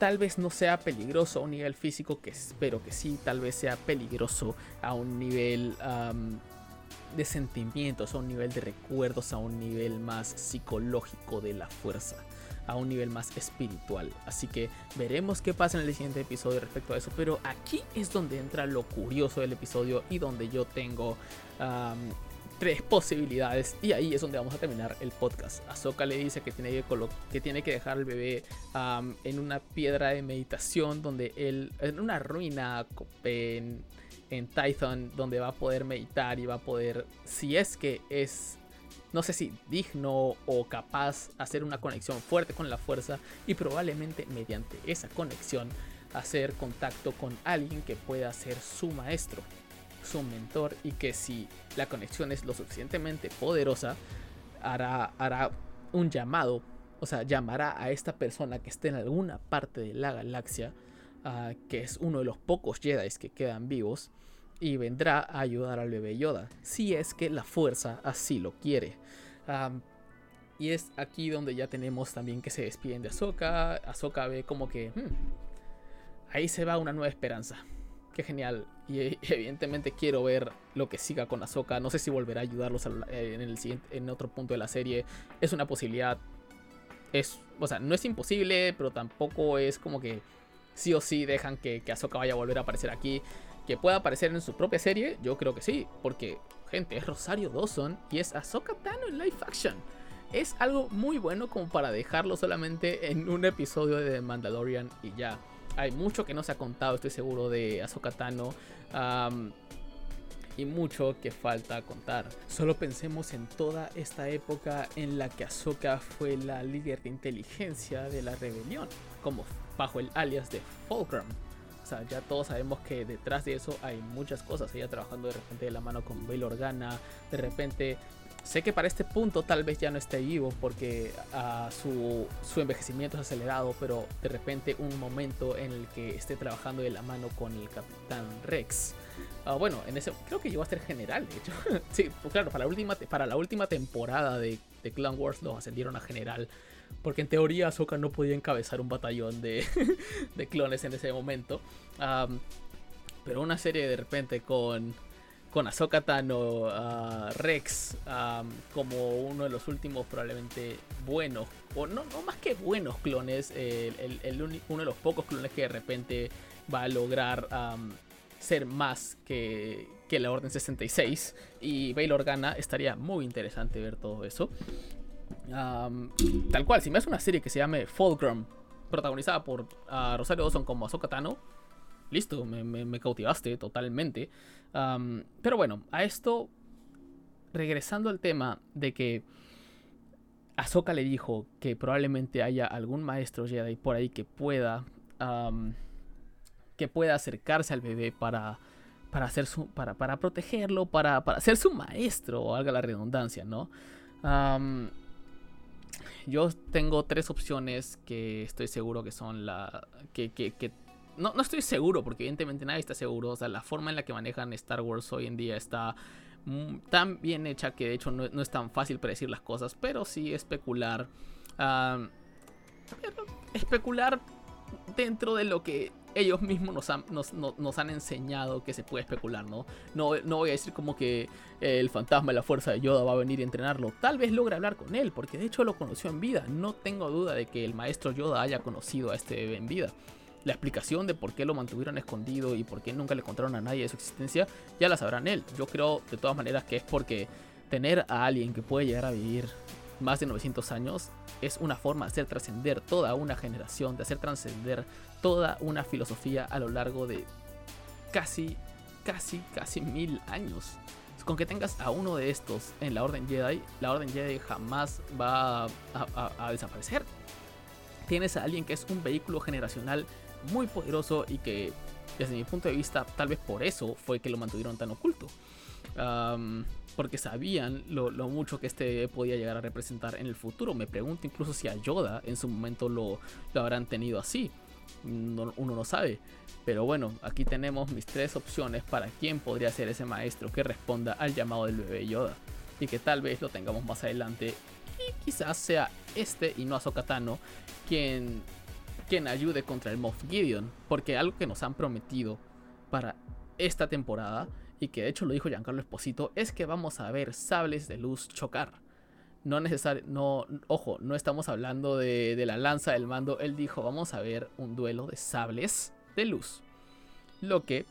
tal vez no sea peligroso a un nivel físico, que espero que sí, tal vez sea peligroso a un nivel de sentimientos, a un nivel de recuerdos, a un nivel más psicológico de la fuerza, a un nivel más espiritual. Así que veremos qué pasa en el siguiente episodio respecto a eso. Pero aquí es donde entra lo curioso del episodio y donde yo tengo tres posibilidades. Y ahí es donde vamos a terminar el podcast. Ahsoka le dice que tiene que, que, tiene que dejar al bebé en una piedra de meditación donde él, en una ruina en en Tython donde va a poder meditar y va a poder, si es que es, no sé si digno o capaz, hacer una conexión fuerte con la fuerza y probablemente mediante esa conexión hacer contacto con alguien que pueda ser su maestro, su mentor y que si la conexión es lo suficientemente poderosa, hará, hará un llamado, o sea, llamará a esta persona que esté en alguna parte de la galaxia, ah, que es uno de los pocos Jedi que quedan vivos, y vendrá a ayudar al bebé Yoda, si es que la fuerza así lo quiere. y es aquí donde ya tenemos también que se despiden de Ahsoka. Ahsoka ve como que hmm, ahí se va una nueva esperanza. Qué genial. Y evidentemente quiero ver lo que siga con Ahsoka. No sé si volverá a ayudarlos en el siguiente, en otro punto de la serie. Es una posibilidad. Es, o sea, no es imposible, pero tampoco es como que sí o sí dejan que, que Ahsoka vaya a volver a aparecer aquí que pueda aparecer en su propia serie, yo creo que sí, porque, gente, es Rosario Dawson y es Ahsoka Tano en live action. Es algo muy bueno como para dejarlo solamente en un episodio de Mandalorian y ya. Hay mucho que no se ha contado, estoy seguro, de Ahsoka Tano. y mucho que falta contar. Solo pensemos en toda esta época en la que Ahsoka fue la líder de inteligencia de la rebelión, como bajo el alias de Fulcrum ya todos sabemos que detrás de eso hay muchas cosas. Ella trabajando de repente de la mano con Bail Organa, de repente sé que para este punto tal vez ya no esté vivo porque uh, su, su, envejecimiento es acelerado, pero de repente un momento en el que esté trabajando de la mano con el Capitán Rex. Uh, bueno, en ese creo que llegó a ser general, de hecho. sí, pues claro, para la última, para la última temporada de, de Clone Wars lo ascendieron a general. Porque en teoría Ahsoka no podía encabezar un batallón de, de clones en ese momento. pero una serie de repente con, con Ahsoka Tano, Rex, como uno de los últimos probablemente buenos, o no, no más que buenos clones, el, el, uno de los pocos clones que de repente va a lograr ser más que, que la Orden 66. Y Bail Organa estaría muy interesante ver todo eso tal cual, si me hace una serie que se llame Fulcrum, protagonizada por Rosario Dawson como Ahsoka Tano, listo, me, cautivaste totalmente. Pero bueno, a esto, regresando al tema de que Ahsoka le dijo que probablemente haya algún maestro Jedi por ahí que pueda, que pueda acercarse al bebé para para hacer su para, para protegerlo para, para ser su maestro o haga la redundancia no yo tengo tres opciones que estoy seguro que son la. que, que, no, no, estoy seguro, porque evidentemente nadie está seguro. O sea, la forma en la que manejan Star Wars hoy en día está tan bien hecha que de hecho no, es tan fácil predecir las cosas, pero sí especular. especular dentro de lo que ellos mismos nos han, nos, han, enseñado que se puede especular, ¿no? ¿no? No voy a decir como que el fantasma de la fuerza de Yoda va a venir a entrenarlo. Tal vez logre hablar con él, porque de hecho lo conoció en vida. No tengo duda de que el maestro Yoda haya conocido a este en vida. La explicación de por qué lo mantuvieron escondido y por qué nunca le contaron a nadie de su existencia, ya la sabrán él. Yo creo de todas maneras que es porque tener a alguien que puede llegar a vivir más de 900 años es una forma de hacer trascender toda una generación, de hacer trascender toda una filosofía a lo largo de casi, casi, casi mil años. Con que tengas a uno de estos en la Orden Jedi, la Orden Jedi jamás va a, desaparecer. Tienes a alguien que es un vehículo generacional muy poderoso y que, desde mi punto de vista, tal vez por eso fue que lo mantuvieron tan oculto porque sabían lo, mucho que este podía llegar a representar en el futuro. Me pregunto incluso si a Yoda en su momento lo, lo habrán tenido así. uno no sabe. Pero bueno, aquí tenemos mis tres opciones para quién podría ser ese maestro que responda al llamado del bebé Yoda. Y que tal vez lo tengamos más adelante. Y quizás sea este y no Ahsoka Tano quien, quien ayude contra el Moff Gideon. Porque algo que nos han prometido para esta temporada y que de hecho lo dijo Giancarlo Esposito, es que vamos a ver sables de luz chocar. No necesario, no, ojo, no estamos hablando de, la lanza del mando. Él dijo, vamos a ver un duelo de sables de luz. Lo que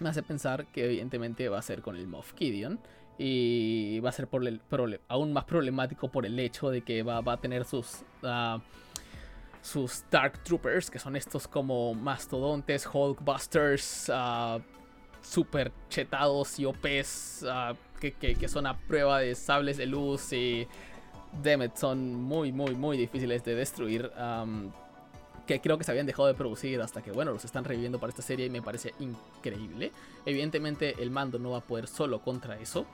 me hace pensar que evidentemente va a ser con el Moff Gideon. Y va a ser por el, aún más problemático por el hecho de que va, a tener sus, uh, sus Dark Troopers, que son estos como mastodontes, Hulkbusters, uh, super chetados y OPs, uh, que, que, son a prueba de sables de luz y... Demet son muy, muy, muy difíciles de destruir. Que creo que se habían dejado de producir hasta que, bueno, los están reviviendo para esta serie y me parece increíble. Evidentemente el mando no va a poder solo contra eso.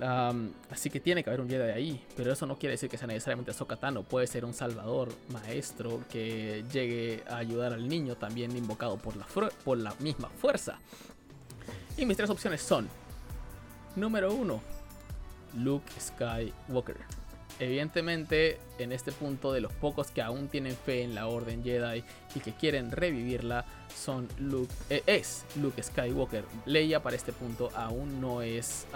Así que tiene que haber un Jedi ahí, pero eso no quiere decir que sea necesariamente Ahsoka Tano, puede ser un salvador, maestro, que llegue a ayudar al niño también invocado por la, por la misma fuerza. Y mis tres opciones son, número uno, Luke Skywalker. Evidentemente, en este punto de los pocos que aún tienen fe en la Orden Jedi y que quieren revivirla son Luke, eh, es Luke Skywalker. Leia para este punto aún no es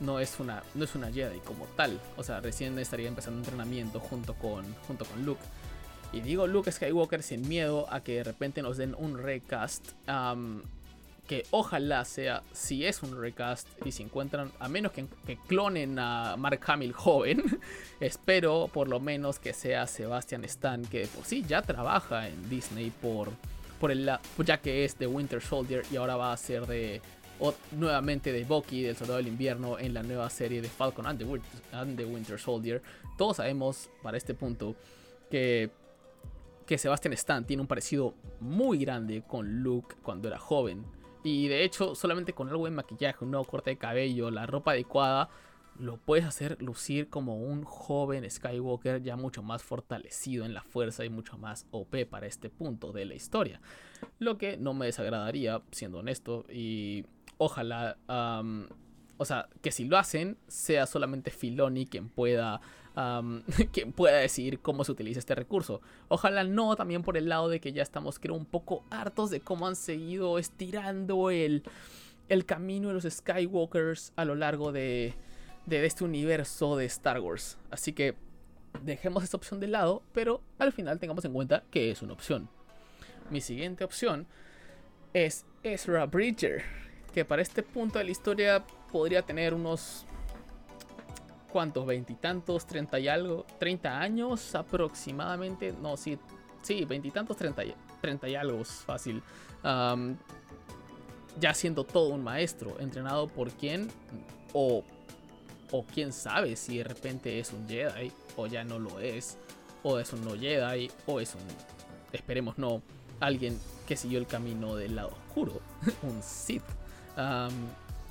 no es una no es una Jedi como tal, o sea, recién estaría empezando entrenamiento junto con junto con Luke. Y digo Luke Skywalker sin miedo a que de repente nos den un recast que ojalá sea, si es un recast y si encuentran, a menos que, clonen a Mark Hamill joven, espero por lo menos que sea Sebastian Stan, que por sí ya trabaja en Disney por, por el, ya que es de Winter Soldier y ahora va a ser de nuevamente de Bucky, del Soldado del Invierno, en la nueva serie de Falcon and the, Winter Soldier. Todos sabemos para este punto que que Sebastian Stan tiene un parecido muy grande con Luke cuando era joven. Y de hecho, solamente con algo de maquillaje, un nuevo corte de cabello, la ropa adecuada, lo puedes hacer lucir como un joven Skywalker ya mucho más fortalecido en la fuerza y mucho más OP para este punto de la historia. Lo que no me desagradaría, siendo honesto, y ojalá, o sea, que si lo hacen, sea solamente Filoni quien pueda quien pueda decidir cómo se utiliza este recurso. Ojalá no también por el lado de que ya estamos creo un poco hartos de cómo han seguido estirando el, el camino de los Skywalkers a lo largo de, de este universo de Star Wars. Así que dejemos esta opción de lado, pero al final tengamos en cuenta que es una opción. Mi siguiente opción es Ezra Bridger, que para este punto de la historia podría tener unos ¿cuántos? Veintitantos, treinta y algo, treinta años aproximadamente. No, sí, sí, veintitantos, treinta y, treinta y algo, fácil. ya siendo todo un maestro, entrenado por quién o, o quién sabe si de repente es un Jedi o ya no lo es, o es un no Jedi o es un, esperemos no, alguien que siguió el camino del lado oscuro, un Sith.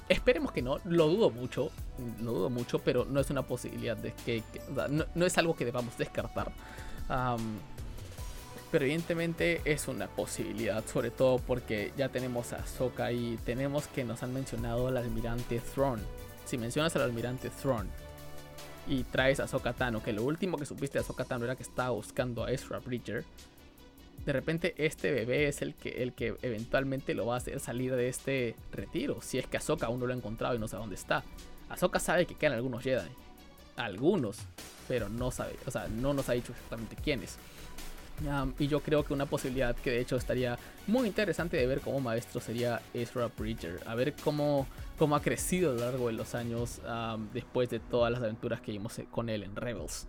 Esperemos que no, lo dudo mucho, dudo mucho, pero no es una posibilidad de que, no, es algo que debamos descartar. pero evidentemente es una posibilidad, sobre todo porque ya tenemos a Soka y tenemos que nos han mencionado al almirante Throne. Si mencionas al almirante Throne y traes a Soka Tano, que lo último que supiste de Soka Tano era que estaba buscando a Ezra Bridger, de repente este bebé es el que, el que eventualmente lo va a hacer salir de este retiro. Si es que Ahsoka aún no lo ha encontrado y no sabe dónde está. Ahsoka sabe que quedan algunos Jedi. Algunos. Pero no sabe. O sea, no nos ha dicho exactamente quiénes. y yo creo que una posibilidad que de hecho estaría muy interesante de ver como maestro sería Ezra Bridger. A ver cómo, cómo ha crecido a lo largo de los años después de todas las aventuras que vimos con él en Rebels.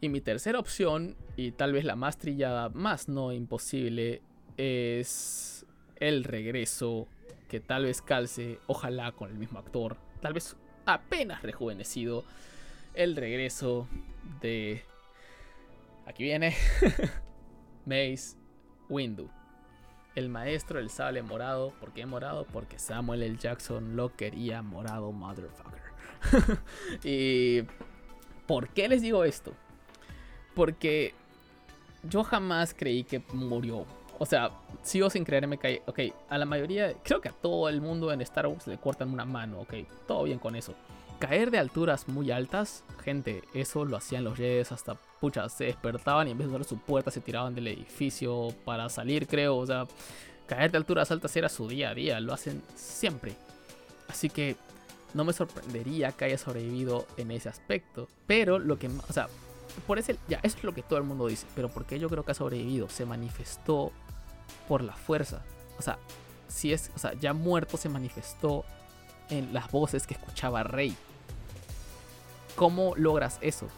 Y mi tercera opción, y tal vez la más trillada, más no imposible, es el regreso que tal vez calce, ojalá con el mismo actor, tal vez apenas rejuvenecido, el regreso de... Aquí viene Mace Windu. El maestro del sable morado. ¿Por qué morado? Porque Samuel L. Jackson lo quería morado, motherfucker. y... ¿Por qué les digo esto? Porque yo jamás creí que murió. O sea, sigo sin creerme que... Ok, a la mayoría, creo que a todo el mundo en Star Wars le cortan una mano, ok, todo bien con eso. Caer de alturas muy altas, gente, eso lo hacían los Jedi hasta, pucha, se despertaban y en vez de usar su puerta se tiraban del edificio para salir, creo. O sea, caer de alturas altas era su día a día, lo hacen siempre. Así que no me sorprendería que haya sobrevivido en ese aspecto. Pero lo que, o sea, por ese, ya, eso es lo que todo el mundo dice. Pero porque yo creo que ha sobrevivido, se manifestó por la fuerza. O sea, si es, o sea, ya muerto se manifestó en las voces que escuchaba Rey. ¿Cómo logras eso?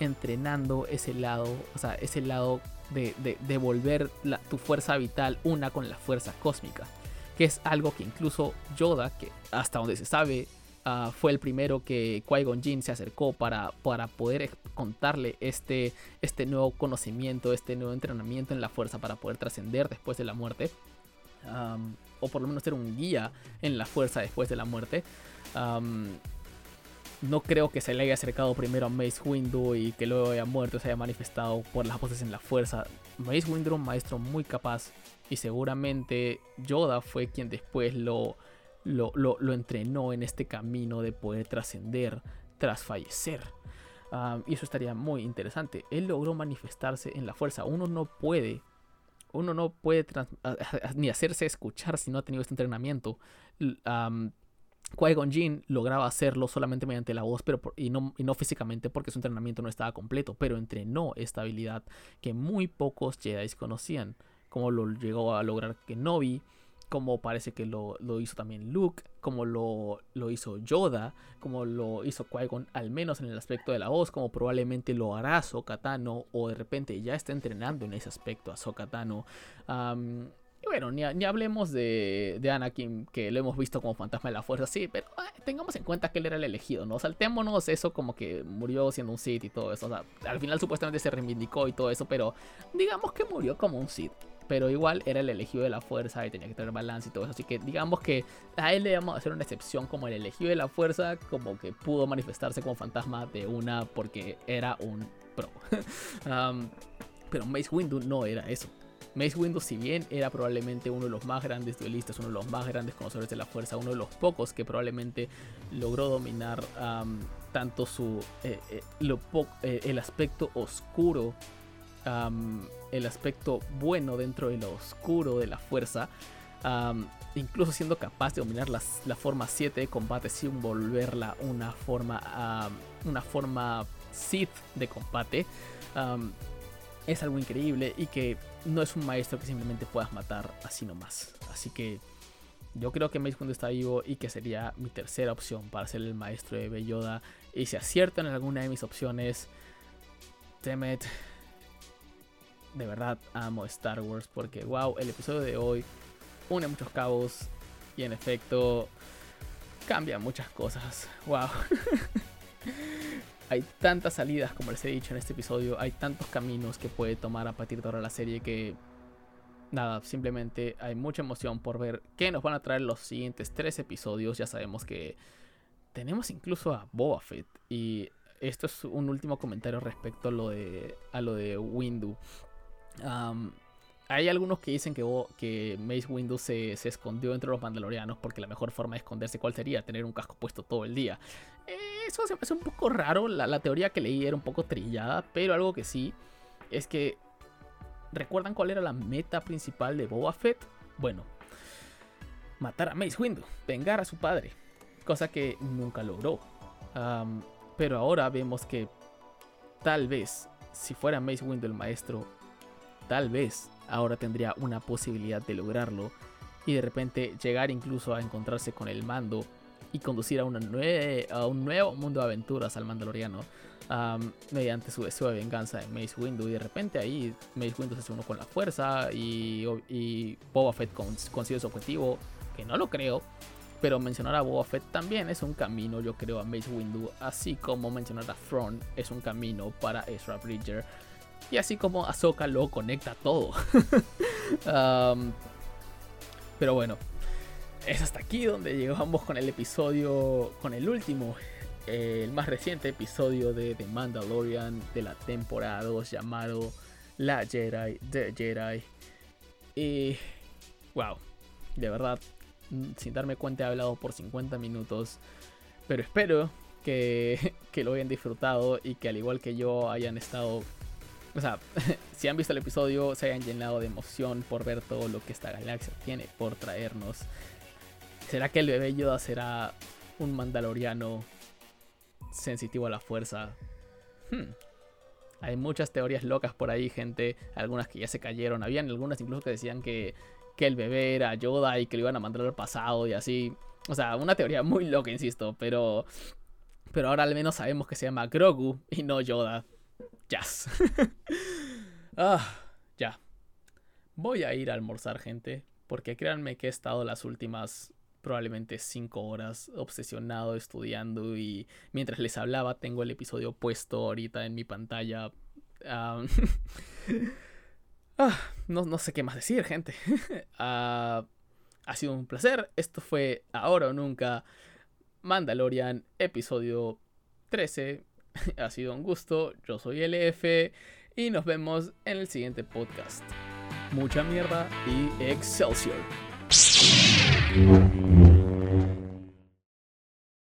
Entrenando ese lado, o sea, ese lado de, de, volver tu fuerza vital una con la fuerza cósmica. Que es algo que incluso Yoda, que hasta donde se sabe, ah, fue el primero que Qui-Gon Jinn se acercó para, para poder contarle este, este nuevo conocimiento, este nuevo entrenamiento en la fuerza para poder trascender después de la muerte. o por lo menos ser un guía en la fuerza después de la muerte no creo que se le haya acercado primero a Mace Windu y que luego haya muerto, se haya manifestado por las voces en la fuerza. Mace Windu, un maestro muy capaz, y seguramente Yoda fue quien después lo, lo, entrenó en este camino de poder trascender tras fallecer. y eso estaría muy interesante. Él logró manifestarse en la fuerza. Uno no puede, uno no puede ni hacerse escuchar si no ha tenido este entrenamiento. Qui-Gon Jinn lograba hacerlo solamente mediante la voz pero y, no, y no físicamente porque su entrenamiento no estaba completo, pero entrenó esta habilidad que muy pocos Jedi conocían, como lo llegó a lograr Kenobi, como parece que lo, hizo también Luke, como lo, lo hizo Yoda, como lo hizo Qui-Gon al menos en el aspecto de la voz, como probablemente lo hará Sokatano o de repente ya está entrenando en ese aspecto a Sokatano. Y bueno, ni, hablemos de, de, Anakin, que lo hemos visto como fantasma de la fuerza, sí, pero tengamos en cuenta que él era el elegido, ¿no? Saltémonos eso como que murió siendo un Sith y todo eso. Al final supuestamente se reivindicó y todo eso, pero digamos que murió como un Sith. Pero igual era el elegido de la fuerza y tenía que tener balance y todo eso. Así que digamos que a él le vamos a hacer una excepción como el elegido de la fuerza, como que pudo manifestarse como fantasma de una porque era un pro. pero Mace Windu no era eso. Mace Windu, si bien era probablemente uno de los más grandes duelistas, uno de los más grandes conocedores de la fuerza, uno de los pocos que probablemente logró dominar tanto su eh, eh, eh, el aspecto oscuro, el aspecto bueno dentro de lo oscuro de la fuerza, incluso siendo capaz de dominar la forma 7 de combate sin volverla una forma, una forma Sith de combate es algo increíble y que no es un maestro que simplemente puedas matar así nomás. Así que yo creo que Mace está vivo y que sería mi tercera opción para ser el maestro de Belloda. Y si aciertan en alguna de mis opciones, Temet, de verdad amo Star Wars porque, wow, el episodio de hoy une muchos cabos y en efecto cambia muchas cosas. Wow. hay tantas salidas, como les he dicho en este episodio, hay tantos caminos que puede tomar a partir de ahora la serie que nada, simplemente hay mucha emoción por ver qué nos van a traer los siguientes tres episodios. Ya sabemos que tenemos incluso a Boba Fett y esto es un último comentario respecto a lo de a lo de Windu. Hay algunos que dicen que, que Mace Windu se, se, escondió entre los mandalorianos porque la mejor forma de esconderse cuál sería tener un casco puesto todo el día. Eh, eso se me hace un poco raro. La, teoría que leí era un poco trillada, pero algo que sí es que. ¿Recuerdan cuál era la meta principal de Boba Fett? Bueno, matar a Mace Windu, vengar a su padre, cosa que nunca logró. pero ahora vemos que tal vez, si fuera Mace Windu el maestro, tal vez ahora tendría una posibilidad de lograrlo y de repente llegar incluso a encontrarse con el mando y conducir a, una a un nuevo mundo de aventuras al Mandaloriano mediante su deseo de venganza de Mace Windu. Y de repente ahí Mace Windu se uno con la fuerza y, y Boba Fett consigue su objetivo, que no lo creo. Pero mencionar a Boba Fett también es un camino, yo creo, a Mace Windu. Así como mencionar a Thrawn es un camino para Ezra Bridger. Y así como Ahsoka lo conecta todo. pero bueno, es hasta aquí donde llegamos con el episodio, con el último, el más reciente episodio de The Mandalorian de la temporada 2 llamado La Jedi The Jedi. Y wow, de verdad, sin darme cuenta he hablado por 50 minutos, pero espero que, que lo hayan disfrutado y que al igual que yo hayan estado o sea, si han visto el episodio, se hayan llenado de emoción por ver todo lo que esta galaxia tiene por traernos. ¿Será que el bebé Yoda será un mandaloriano sensitivo a la fuerza? Hmm. Hay muchas teorías locas por ahí, gente. Algunas que ya se cayeron. Habían algunas incluso que decían que, que el bebé era Yoda y que lo iban a mandar al pasado y así. O sea, una teoría muy loca, insisto. Pero, pero ahora al menos sabemos que se llama Grogu y no Yoda. Jazz. ah, ya. Voy a ir a almorzar, gente. Porque créanme que he estado las últimas probablemente 5 horas obsesionado estudiando y mientras les hablaba tengo el episodio puesto ahorita en mi pantalla. Ah, no, no, sé qué más decir, gente. Ah, ha sido un placer. Esto fue Ahora o Nunca. Mandalorian, episodio 13. ha sido un gusto. Yo soy LF y nos vemos en el siguiente podcast. Mucha mierda y Excelsior.